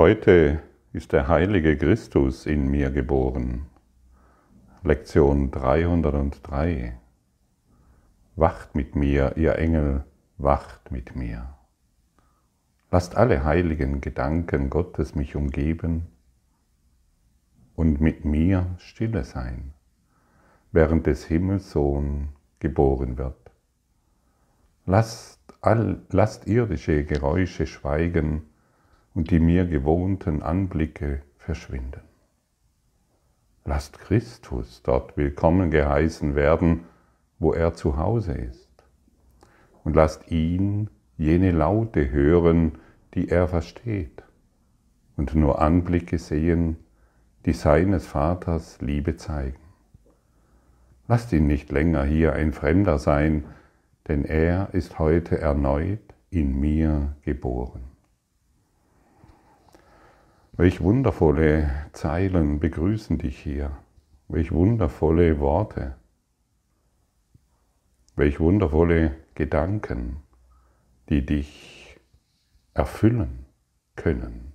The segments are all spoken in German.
Heute ist der heilige Christus in mir geboren. Lektion 303. Wacht mit mir, ihr Engel, wacht mit mir. Lasst alle heiligen Gedanken Gottes mich umgeben und mit mir stille sein, während des Himmelssohn geboren wird. Lasst, all, lasst irdische Geräusche schweigen und die mir gewohnten Anblicke verschwinden. Lasst Christus dort willkommen geheißen werden, wo er zu Hause ist. Und lasst ihn jene Laute hören, die er versteht, und nur Anblicke sehen, die seines Vaters Liebe zeigen. Lasst ihn nicht länger hier ein Fremder sein, denn er ist heute erneut in mir geboren. Welch wundervolle Zeilen begrüßen dich hier. Welch wundervolle Worte. Welch wundervolle Gedanken, die dich erfüllen können.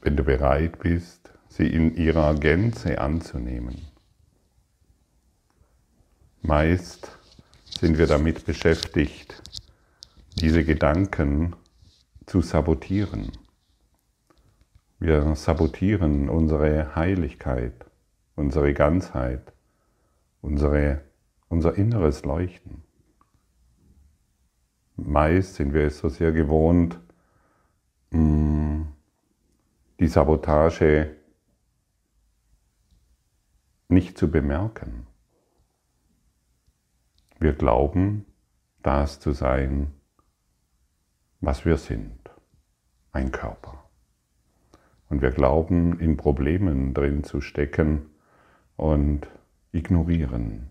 Wenn du bereit bist, sie in ihrer Gänze anzunehmen. Meist sind wir damit beschäftigt, diese Gedanken zu sabotieren wir sabotieren unsere Heiligkeit, unsere Ganzheit, unsere, unser inneres Leuchten. Meist sind wir es so sehr gewohnt, mm, die Sabotage nicht zu bemerken. Wir glauben, das zu sein, was wir sind, ein Körper. Und wir glauben, in Problemen drin zu stecken und ignorieren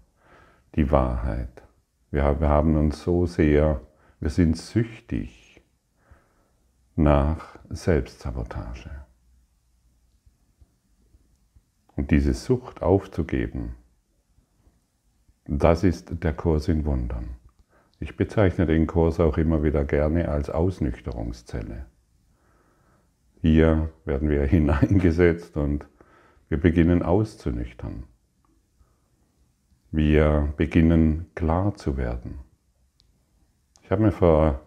die Wahrheit. Wir, haben uns so sehr, wir sind süchtig nach Selbstsabotage. Und diese Sucht aufzugeben, das ist der Kurs in Wundern. Ich bezeichne den Kurs auch immer wieder gerne als Ausnüchterungszelle. Hier werden wir hineingesetzt und wir beginnen auszunüchtern. Wir beginnen klar zu werden. Ich habe mir vor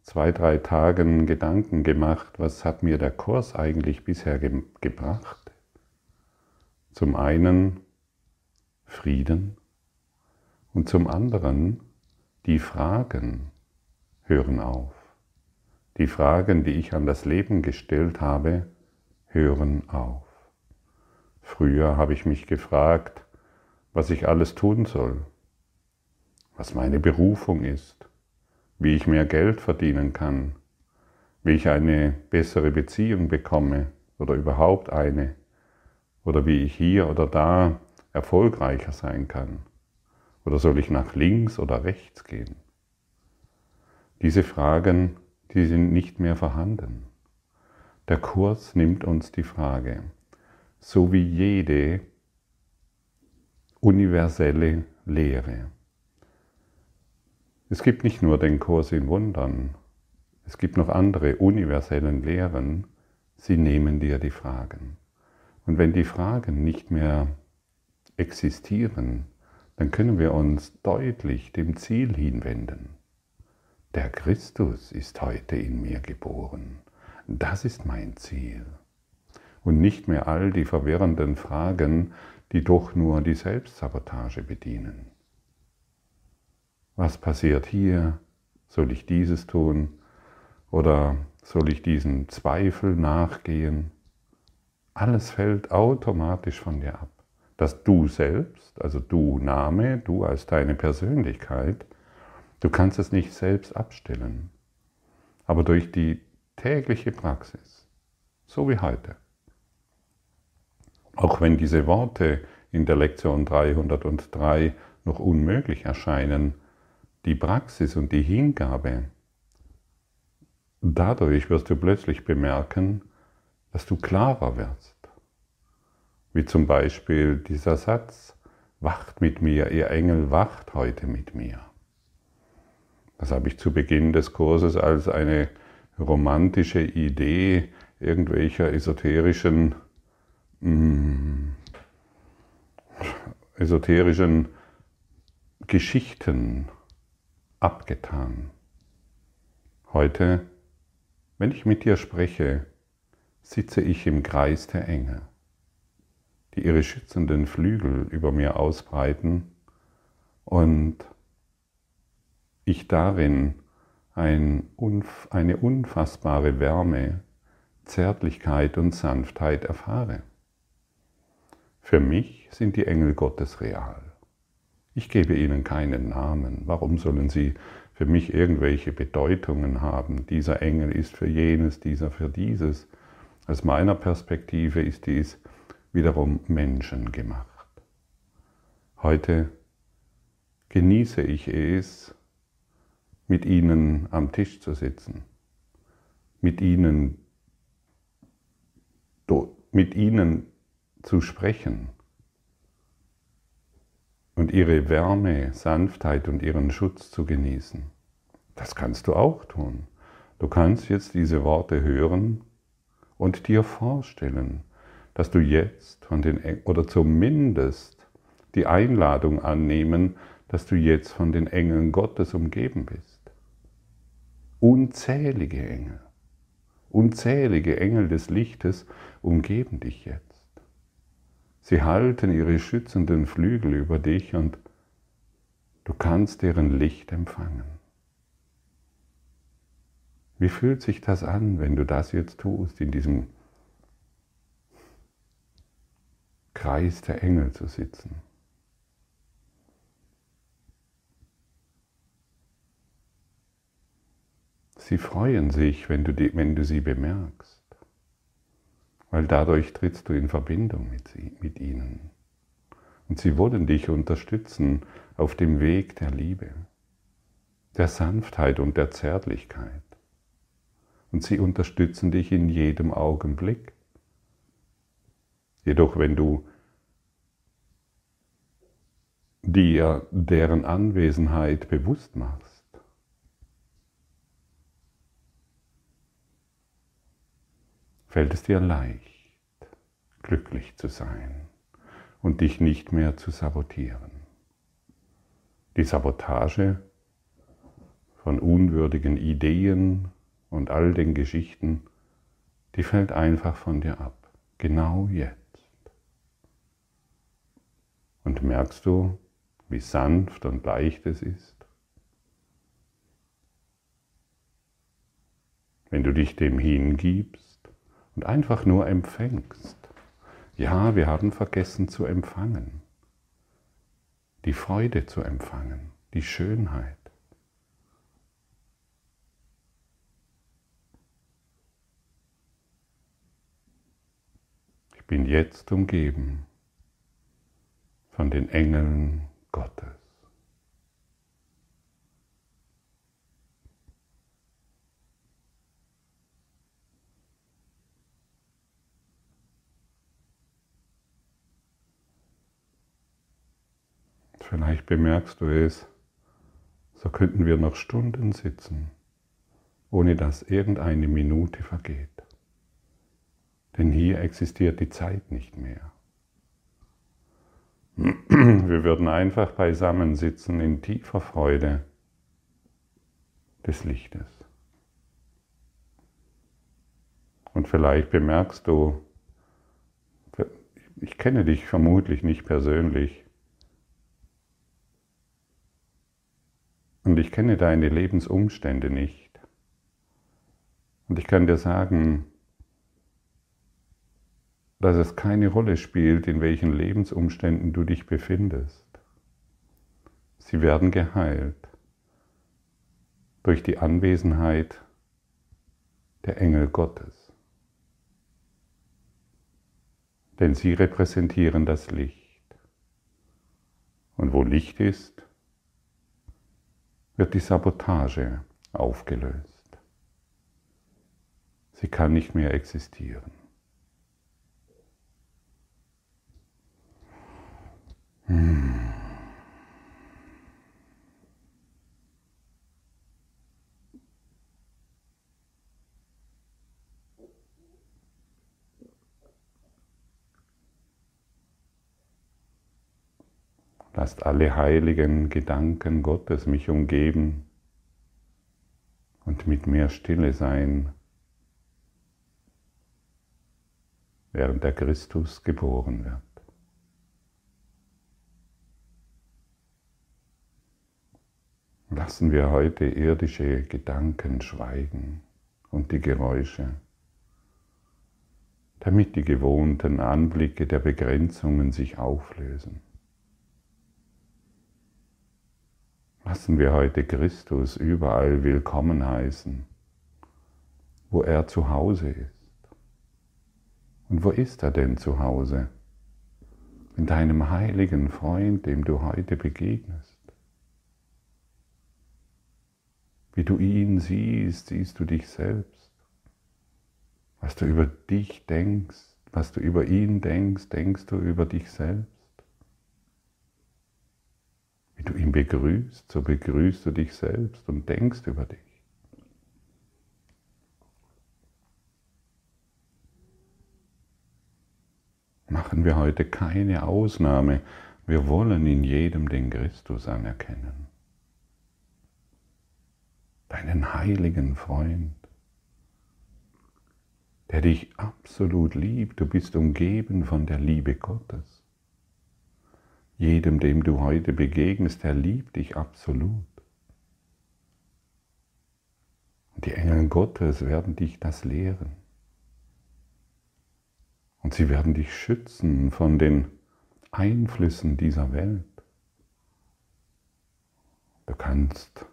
zwei, drei Tagen Gedanken gemacht, was hat mir der Kurs eigentlich bisher ge gebracht? Zum einen Frieden und zum anderen die Fragen hören auf. Die Fragen, die ich an das Leben gestellt habe, hören auf. Früher habe ich mich gefragt, was ich alles tun soll, was meine Berufung ist, wie ich mehr Geld verdienen kann, wie ich eine bessere Beziehung bekomme oder überhaupt eine, oder wie ich hier oder da erfolgreicher sein kann, oder soll ich nach links oder rechts gehen. Diese Fragen die sind nicht mehr vorhanden. Der Kurs nimmt uns die Frage, so wie jede universelle Lehre. Es gibt nicht nur den Kurs in Wundern, es gibt noch andere universellen Lehren, sie nehmen dir die Fragen. Und wenn die Fragen nicht mehr existieren, dann können wir uns deutlich dem Ziel hinwenden. Der Christus ist heute in mir geboren. Das ist mein Ziel. Und nicht mehr all die verwirrenden Fragen, die doch nur die Selbstsabotage bedienen. Was passiert hier? Soll ich dieses tun? Oder soll ich diesen Zweifel nachgehen? Alles fällt automatisch von dir ab. Dass du selbst, also du Name, du als deine Persönlichkeit, Du kannst es nicht selbst abstellen, aber durch die tägliche Praxis, so wie heute. Auch wenn diese Worte in der Lektion 303 noch unmöglich erscheinen, die Praxis und die Hingabe, dadurch wirst du plötzlich bemerken, dass du klarer wirst. Wie zum Beispiel dieser Satz, wacht mit mir, ihr Engel, wacht heute mit mir. Das habe ich zu Beginn des Kurses als eine romantische Idee irgendwelcher esoterischen, mh, mm, esoterischen Geschichten abgetan. Heute, wenn ich mit dir spreche, sitze ich im Kreis der Engel, die ihre schützenden Flügel über mir ausbreiten und ich darin ein, eine unfassbare Wärme, Zärtlichkeit und Sanftheit erfahre. Für mich sind die Engel Gottes real. Ich gebe ihnen keinen Namen. Warum sollen sie für mich irgendwelche Bedeutungen haben? Dieser Engel ist für jenes, dieser für dieses. Aus meiner Perspektive ist dies wiederum menschengemacht. Heute genieße ich es, mit ihnen am Tisch zu sitzen, mit ihnen, mit ihnen zu sprechen und ihre Wärme, Sanftheit und ihren Schutz zu genießen. Das kannst du auch tun. Du kannst jetzt diese Worte hören und dir vorstellen, dass du jetzt von den oder zumindest die Einladung annehmen, dass du jetzt von den Engeln Gottes umgeben bist. Unzählige Engel, unzählige Engel des Lichtes umgeben dich jetzt. Sie halten ihre schützenden Flügel über dich und du kannst deren Licht empfangen. Wie fühlt sich das an, wenn du das jetzt tust, in diesem Kreis der Engel zu sitzen? Sie freuen sich, wenn du, die, wenn du sie bemerkst, weil dadurch trittst du in Verbindung mit, sie, mit ihnen. Und sie wollen dich unterstützen auf dem Weg der Liebe, der Sanftheit und der Zärtlichkeit. Und sie unterstützen dich in jedem Augenblick. Jedoch wenn du dir deren Anwesenheit bewusst machst, fällt es dir leicht, glücklich zu sein und dich nicht mehr zu sabotieren. Die Sabotage von unwürdigen Ideen und all den Geschichten, die fällt einfach von dir ab, genau jetzt. Und merkst du, wie sanft und leicht es ist? Wenn du dich dem hingibst, und einfach nur empfängst. Ja, wir haben vergessen zu empfangen, die Freude zu empfangen, die Schönheit. Ich bin jetzt umgeben von den Engeln Gottes. Vielleicht bemerkst du es, so könnten wir noch Stunden sitzen, ohne dass irgendeine Minute vergeht. Denn hier existiert die Zeit nicht mehr. Wir würden einfach beisammen sitzen in tiefer Freude des Lichtes. Und vielleicht bemerkst du, ich kenne dich vermutlich nicht persönlich, Und ich kenne deine Lebensumstände nicht. Und ich kann dir sagen, dass es keine Rolle spielt, in welchen Lebensumständen du dich befindest. Sie werden geheilt durch die Anwesenheit der Engel Gottes. Denn sie repräsentieren das Licht. Und wo Licht ist, wird die Sabotage aufgelöst. Sie kann nicht mehr existieren. Hm. Lasst alle heiligen Gedanken Gottes mich umgeben und mit mir stille sein, während der Christus geboren wird. Lassen wir heute irdische Gedanken schweigen und die Geräusche, damit die gewohnten Anblicke der Begrenzungen sich auflösen. Lassen wir heute Christus überall willkommen heißen, wo er zu Hause ist. Und wo ist er denn zu Hause? In deinem heiligen Freund, dem du heute begegnest. Wie du ihn siehst, siehst du dich selbst. Was du über dich denkst, was du über ihn denkst, denkst du über dich selbst. Wie du ihn begrüßt, so begrüßt du dich selbst und denkst über dich. Machen wir heute keine Ausnahme. Wir wollen in jedem den Christus anerkennen. Deinen heiligen Freund, der dich absolut liebt. Du bist umgeben von der Liebe Gottes. Jedem, dem du heute begegnest, der liebt dich absolut. Und die Engel Gottes werden dich das lehren. Und sie werden dich schützen von den Einflüssen dieser Welt. Du kannst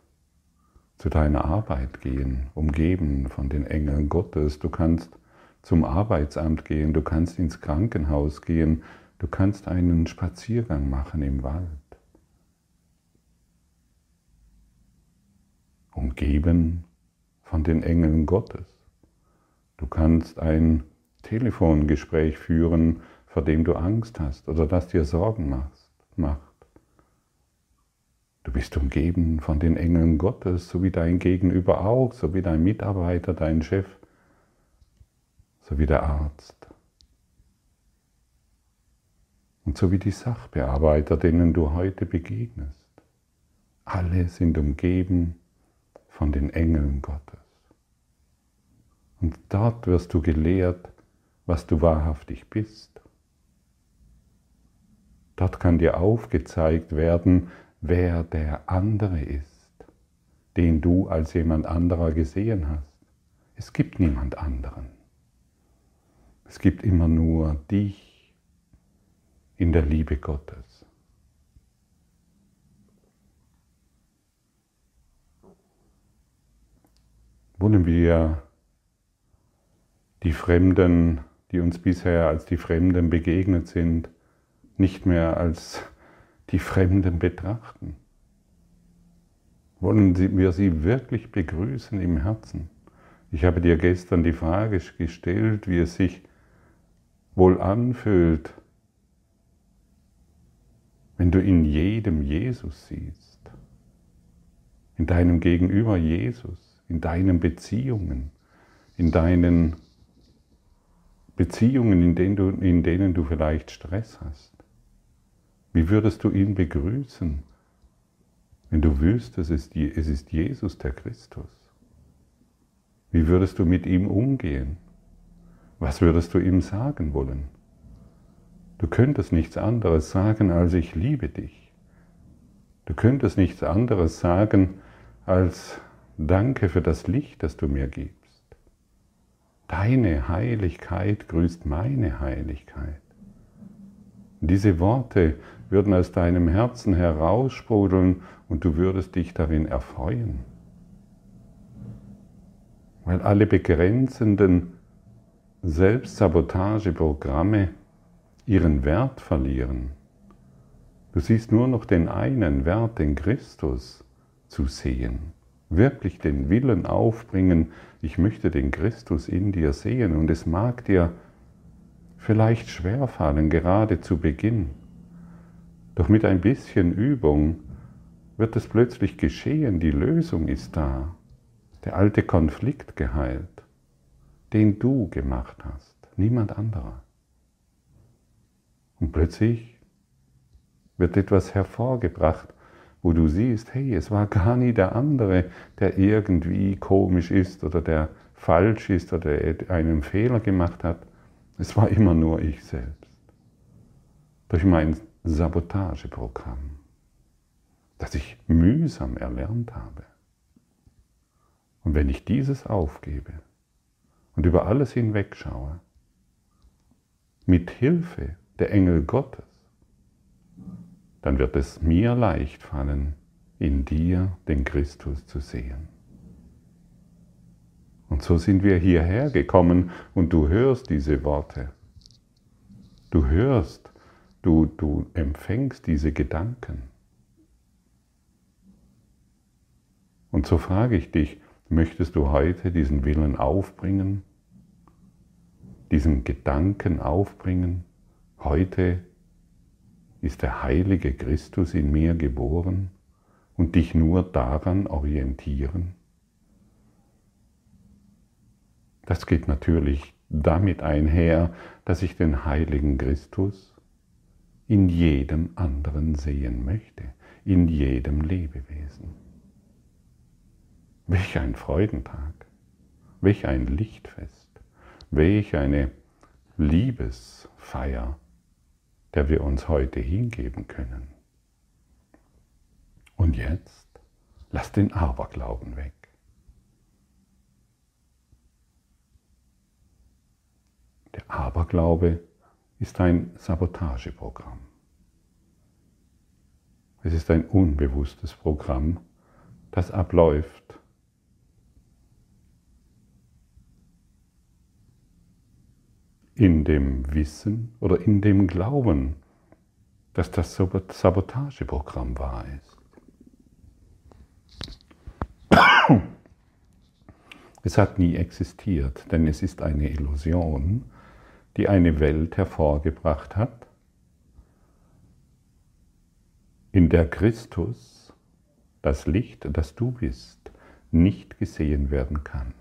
zu deiner Arbeit gehen, umgeben von den Engeln Gottes. Du kannst zum Arbeitsamt gehen, du kannst ins Krankenhaus gehen, Du kannst einen Spaziergang machen im Wald, umgeben von den Engeln Gottes. Du kannst ein Telefongespräch führen, vor dem du Angst hast oder das dir Sorgen macht. Du bist umgeben von den Engeln Gottes, so wie dein Gegenüber auch, so wie dein Mitarbeiter, dein Chef, so wie der Arzt. Und so wie die Sachbearbeiter, denen du heute begegnest. Alle sind umgeben von den Engeln Gottes. Und dort wirst du gelehrt, was du wahrhaftig bist. Dort kann dir aufgezeigt werden, wer der andere ist, den du als jemand anderer gesehen hast. Es gibt niemand anderen. Es gibt immer nur dich in der Liebe Gottes. Wollen wir die Fremden, die uns bisher als die Fremden begegnet sind, nicht mehr als die Fremden betrachten? Wollen wir sie wirklich begrüßen im Herzen? Ich habe dir gestern die Frage gestellt, wie es sich wohl anfühlt, wenn du in jedem Jesus siehst, in deinem Gegenüber Jesus, in deinen Beziehungen, in deinen Beziehungen, in denen du, in denen du vielleicht Stress hast, wie würdest du ihn begrüßen, wenn du wüsstest, es ist Jesus der Christus? Wie würdest du mit ihm umgehen? Was würdest du ihm sagen wollen? Du könntest nichts anderes sagen als ich liebe dich. Du könntest nichts anderes sagen als Danke für das Licht, das du mir gibst. Deine Heiligkeit grüßt meine Heiligkeit. Diese Worte würden aus deinem Herzen heraussprudeln und du würdest dich darin erfreuen. Weil alle begrenzenden Selbstsabotageprogramme ihren Wert verlieren. Du siehst nur noch den einen Wert, den Christus zu sehen. Wirklich den Willen aufbringen, ich möchte den Christus in dir sehen. Und es mag dir vielleicht schwerfallen, gerade zu Beginn. Doch mit ein bisschen Übung wird es plötzlich geschehen, die Lösung ist da. Der alte Konflikt geheilt, den du gemacht hast, niemand anderer. Und plötzlich wird etwas hervorgebracht, wo du siehst, hey, es war gar nie der andere, der irgendwie komisch ist oder der falsch ist oder einen Fehler gemacht hat. Es war immer nur ich selbst. Durch mein Sabotageprogramm, das ich mühsam erlernt habe. Und wenn ich dieses aufgebe und über alles hinwegschaue, mit Hilfe der Engel Gottes, dann wird es mir leicht fallen, in dir den Christus zu sehen. Und so sind wir hierher gekommen und du hörst diese Worte. Du hörst, du, du empfängst diese Gedanken. Und so frage ich dich, möchtest du heute diesen Willen aufbringen, diesen Gedanken aufbringen, heute ist der heilige Christus in mir geboren und dich nur daran orientieren? Das geht natürlich damit einher, dass ich den heiligen Christus in jedem anderen sehen möchte, in jedem Lebewesen. Welch ein Freudentag, welch ein Lichtfest, welch eine Liebesfeier der wir uns heute hingeben können. Und jetzt lass den Aberglauben weg. Der Aberglaube ist ein Sabotageprogramm. Es ist ein unbewusstes Programm, das abläuft. In dem Wissen oder in dem Glauben, dass das Sabotageprogramm wahr ist. Es hat nie existiert, denn es ist eine Illusion, die eine Welt hervorgebracht hat, in der Christus, das Licht, das du bist, nicht gesehen werden kann.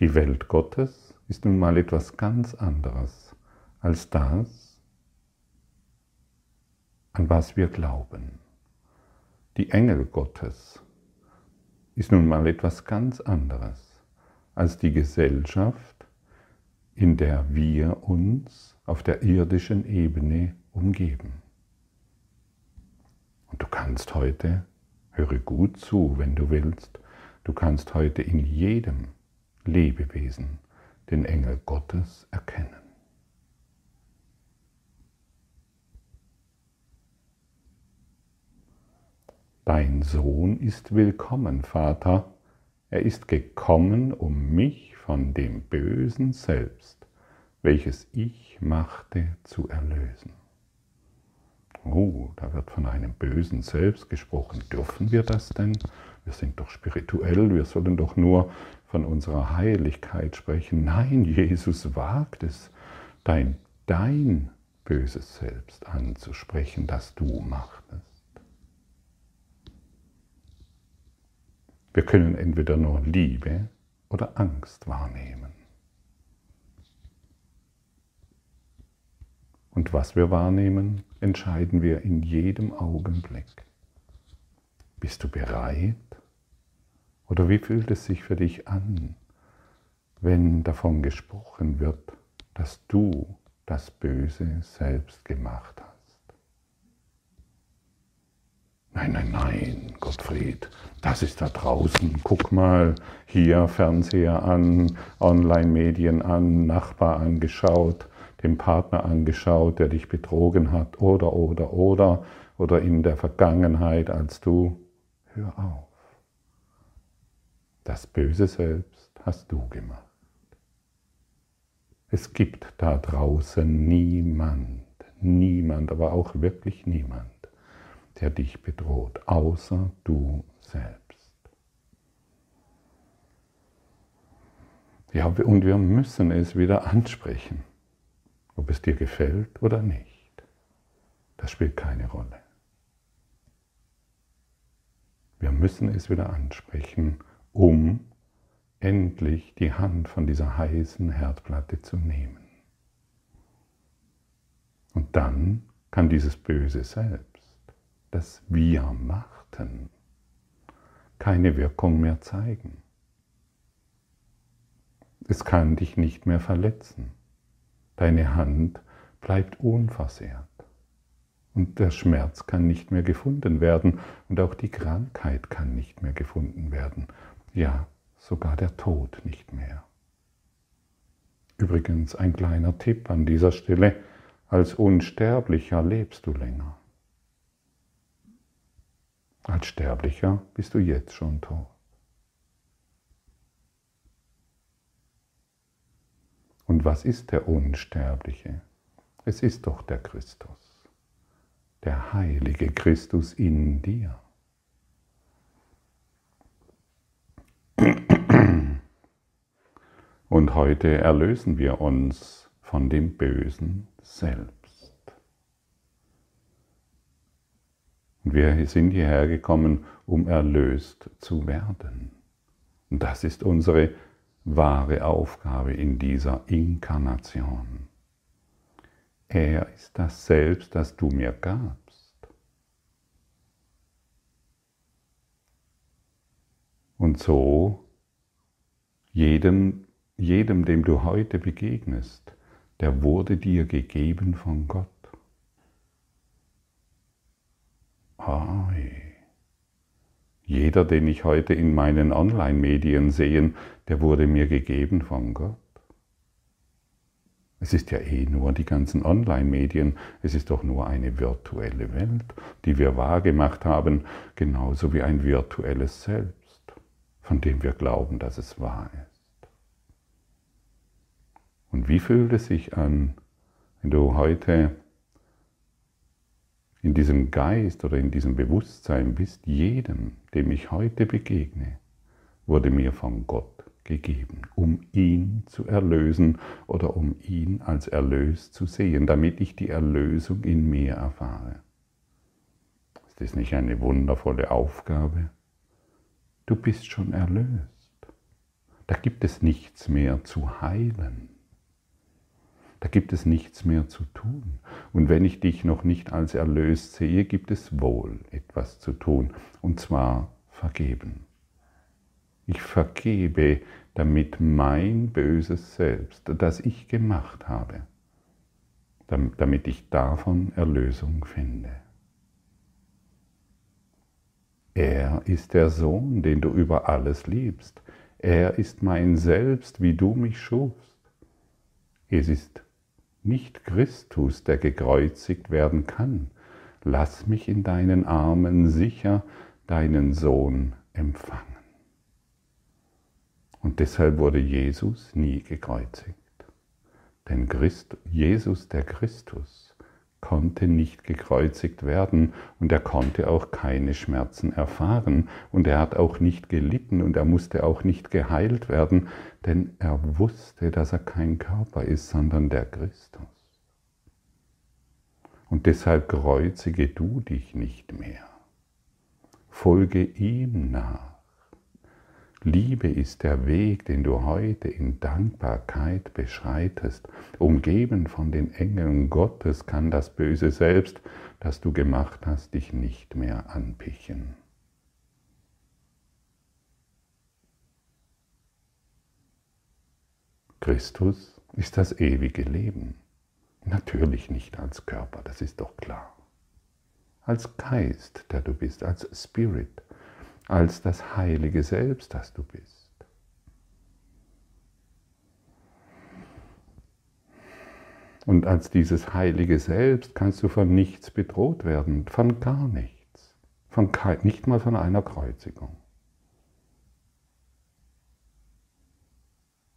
Die Welt Gottes ist nun mal etwas ganz anderes als das, an was wir glauben. Die Engel Gottes ist nun mal etwas ganz anderes als die Gesellschaft, in der wir uns auf der irdischen Ebene umgeben. Und du kannst heute, höre gut zu, wenn du willst, du kannst heute in jedem Lebewesen den Engel Gottes erkennen. Dein Sohn ist willkommen, Vater. Er ist gekommen, um mich von dem bösen Selbst, welches ich machte, zu erlösen. Oh, da wird von einem bösen Selbst gesprochen. Dürfen wir das denn? Wir sind doch spirituell, wir sollen doch nur von unserer Heiligkeit sprechen. Nein, Jesus wagt es, dein, dein böses Selbst anzusprechen, das du machtest. Wir können entweder nur Liebe oder Angst wahrnehmen. Und was wir wahrnehmen, entscheiden wir in jedem Augenblick. Bist du bereit, oder wie fühlt es sich für dich an, wenn davon gesprochen wird, dass du das Böse selbst gemacht hast? Nein, nein, nein, Gottfried, das ist da draußen. Guck mal, hier Fernseher an, Online-Medien an, Nachbar angeschaut, den Partner angeschaut, der dich betrogen hat, oder, oder, oder, oder in der Vergangenheit, als du, hör auf. Das Böse selbst hast du gemacht. Es gibt da draußen niemand, niemand, aber auch wirklich niemand, der dich bedroht, außer du selbst. Ja, und wir müssen es wieder ansprechen, ob es dir gefällt oder nicht. Das spielt keine Rolle. Wir müssen es wieder ansprechen um endlich die Hand von dieser heißen Herdplatte zu nehmen. Und dann kann dieses Böse selbst, das wir machten, keine Wirkung mehr zeigen. Es kann dich nicht mehr verletzen. Deine Hand bleibt unversehrt. Und der Schmerz kann nicht mehr gefunden werden und auch die Krankheit kann nicht mehr gefunden werden. Ja, sogar der Tod nicht mehr. Übrigens ein kleiner Tipp an dieser Stelle, als Unsterblicher lebst du länger. Als Sterblicher bist du jetzt schon tot. Und was ist der Unsterbliche? Es ist doch der Christus, der heilige Christus in dir. Heute erlösen wir uns von dem Bösen selbst. Und wir sind hierher gekommen, um erlöst zu werden. Und das ist unsere wahre Aufgabe in dieser Inkarnation. Er ist das Selbst, das du mir gabst. Und so jedem, jedem, dem du heute begegnest, der wurde dir gegeben von Gott. Ai. Jeder, den ich heute in meinen Online-Medien sehe, der wurde mir gegeben von Gott. Es ist ja eh nur die ganzen Online-Medien, es ist doch nur eine virtuelle Welt, die wir wahrgemacht haben, genauso wie ein virtuelles Selbst, von dem wir glauben, dass es wahr ist. Und wie fühlt es sich an, wenn du heute in diesem Geist oder in diesem Bewusstsein bist, jedem, dem ich heute begegne, wurde mir von Gott gegeben, um ihn zu erlösen oder um ihn als erlöst zu sehen, damit ich die Erlösung in mir erfahre. Ist das nicht eine wundervolle Aufgabe? Du bist schon erlöst. Da gibt es nichts mehr zu heilen. Da gibt es nichts mehr zu tun. Und wenn ich dich noch nicht als erlöst sehe, gibt es wohl etwas zu tun, und zwar vergeben. Ich vergebe damit mein böses Selbst, das ich gemacht habe, damit ich davon Erlösung finde. Er ist der Sohn, den du über alles liebst. Er ist mein Selbst, wie du mich schufst. Es ist nicht Christus, der gekreuzigt werden kann. Lass mich in deinen Armen sicher deinen Sohn empfangen. Und deshalb wurde Jesus nie gekreuzigt. Denn Christ, Jesus, der Christus, konnte nicht gekreuzigt werden und er konnte auch keine Schmerzen erfahren und er hat auch nicht gelitten und er musste auch nicht geheilt werden, denn er wusste, dass er kein Körper ist, sondern der Christus. Und deshalb kreuzige du dich nicht mehr. Folge ihm nach. Liebe ist der Weg, den du heute in Dankbarkeit beschreitest. Umgeben von den Engeln Gottes kann das Böse selbst, das du gemacht hast, dich nicht mehr anpichen. Christus ist das ewige Leben. Natürlich nicht als Körper, das ist doch klar. Als Geist, der du bist, als Spirit, als das heilige Selbst, das du bist. Und als dieses heilige Selbst kannst du von nichts bedroht werden, von gar nichts, von kein, nicht mal von einer Kreuzigung.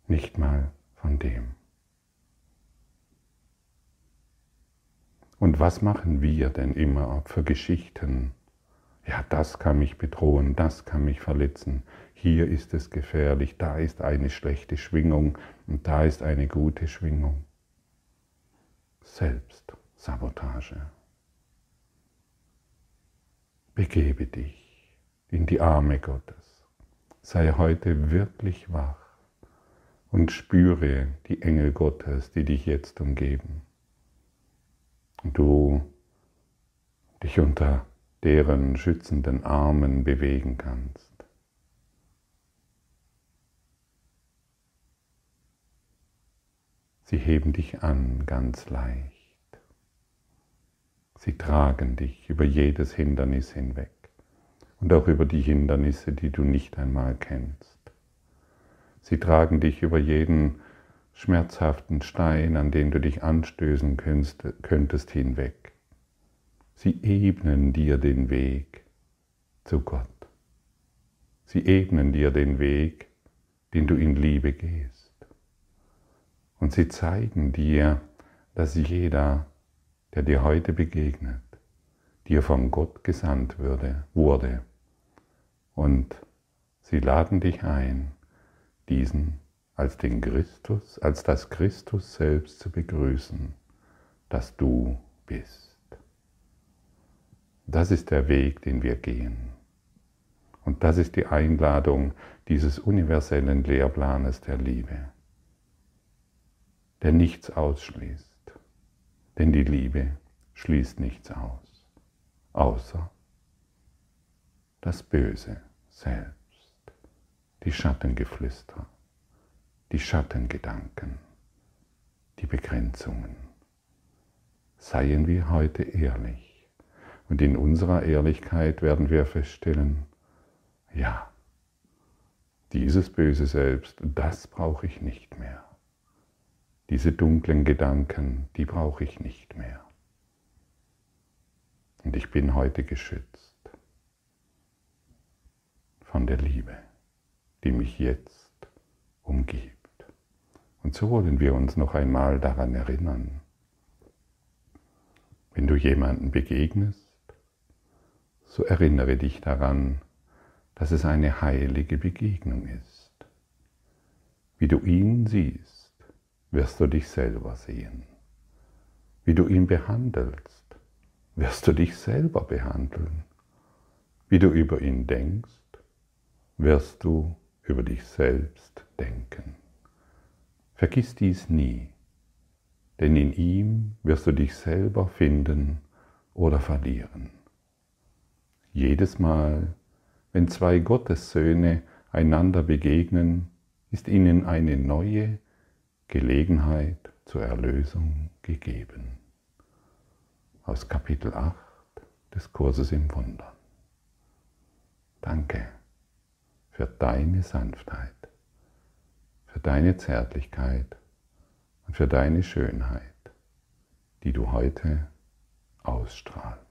Nicht mal von dem. Und was machen wir denn immer für Geschichten ja, das kann mich bedrohen, das kann mich verletzen, hier ist es gefährlich, da ist eine schlechte Schwingung und da ist eine gute Schwingung. Selbstsabotage. Begebe dich in die Arme Gottes. Sei heute wirklich wach und spüre die Engel Gottes, die dich jetzt umgeben. Und du dich unter deren schützenden Armen bewegen kannst. Sie heben dich an ganz leicht. Sie tragen dich über jedes Hindernis hinweg und auch über die Hindernisse, die du nicht einmal kennst. Sie tragen dich über jeden schmerzhaften Stein, an den du dich anstößen könntest, hinweg. Sie ebnen dir den Weg zu Gott. Sie ebnen dir den Weg, den du in Liebe gehst. Und sie zeigen dir, dass jeder, der dir heute begegnet, dir von Gott gesandt würde, wurde. Und sie laden dich ein, diesen als den Christus, als das Christus selbst zu begrüßen, das du bist. Das ist der Weg, den wir gehen. Und das ist die Einladung dieses universellen Lehrplanes der Liebe, der nichts ausschließt. Denn die Liebe schließt nichts aus, außer das Böse selbst, die Schattengeflüster, die Schattengedanken, die Begrenzungen. Seien wir heute ehrlich und in unserer Ehrlichkeit werden wir feststellen, ja, dieses böse Selbst, das brauche ich nicht mehr. Diese dunklen Gedanken, die brauche ich nicht mehr. Und ich bin heute geschützt von der Liebe, die mich jetzt umgibt. Und so wollen wir uns noch einmal daran erinnern, wenn du jemanden begegnest, so erinnere dich daran, dass es eine heilige Begegnung ist. Wie du ihn siehst, wirst du dich selber sehen. Wie du ihn behandelst, wirst du dich selber behandeln. Wie du über ihn denkst, wirst du über dich selbst denken. Vergiss dies nie, denn in ihm wirst du dich selber finden oder verlieren. Jedes Mal, wenn zwei Gottessöhne einander begegnen, ist ihnen eine neue Gelegenheit zur Erlösung gegeben. Aus Kapitel 8 des Kurses im Wundern. Danke für deine Sanftheit, für deine Zärtlichkeit und für deine Schönheit, die du heute ausstrahlst.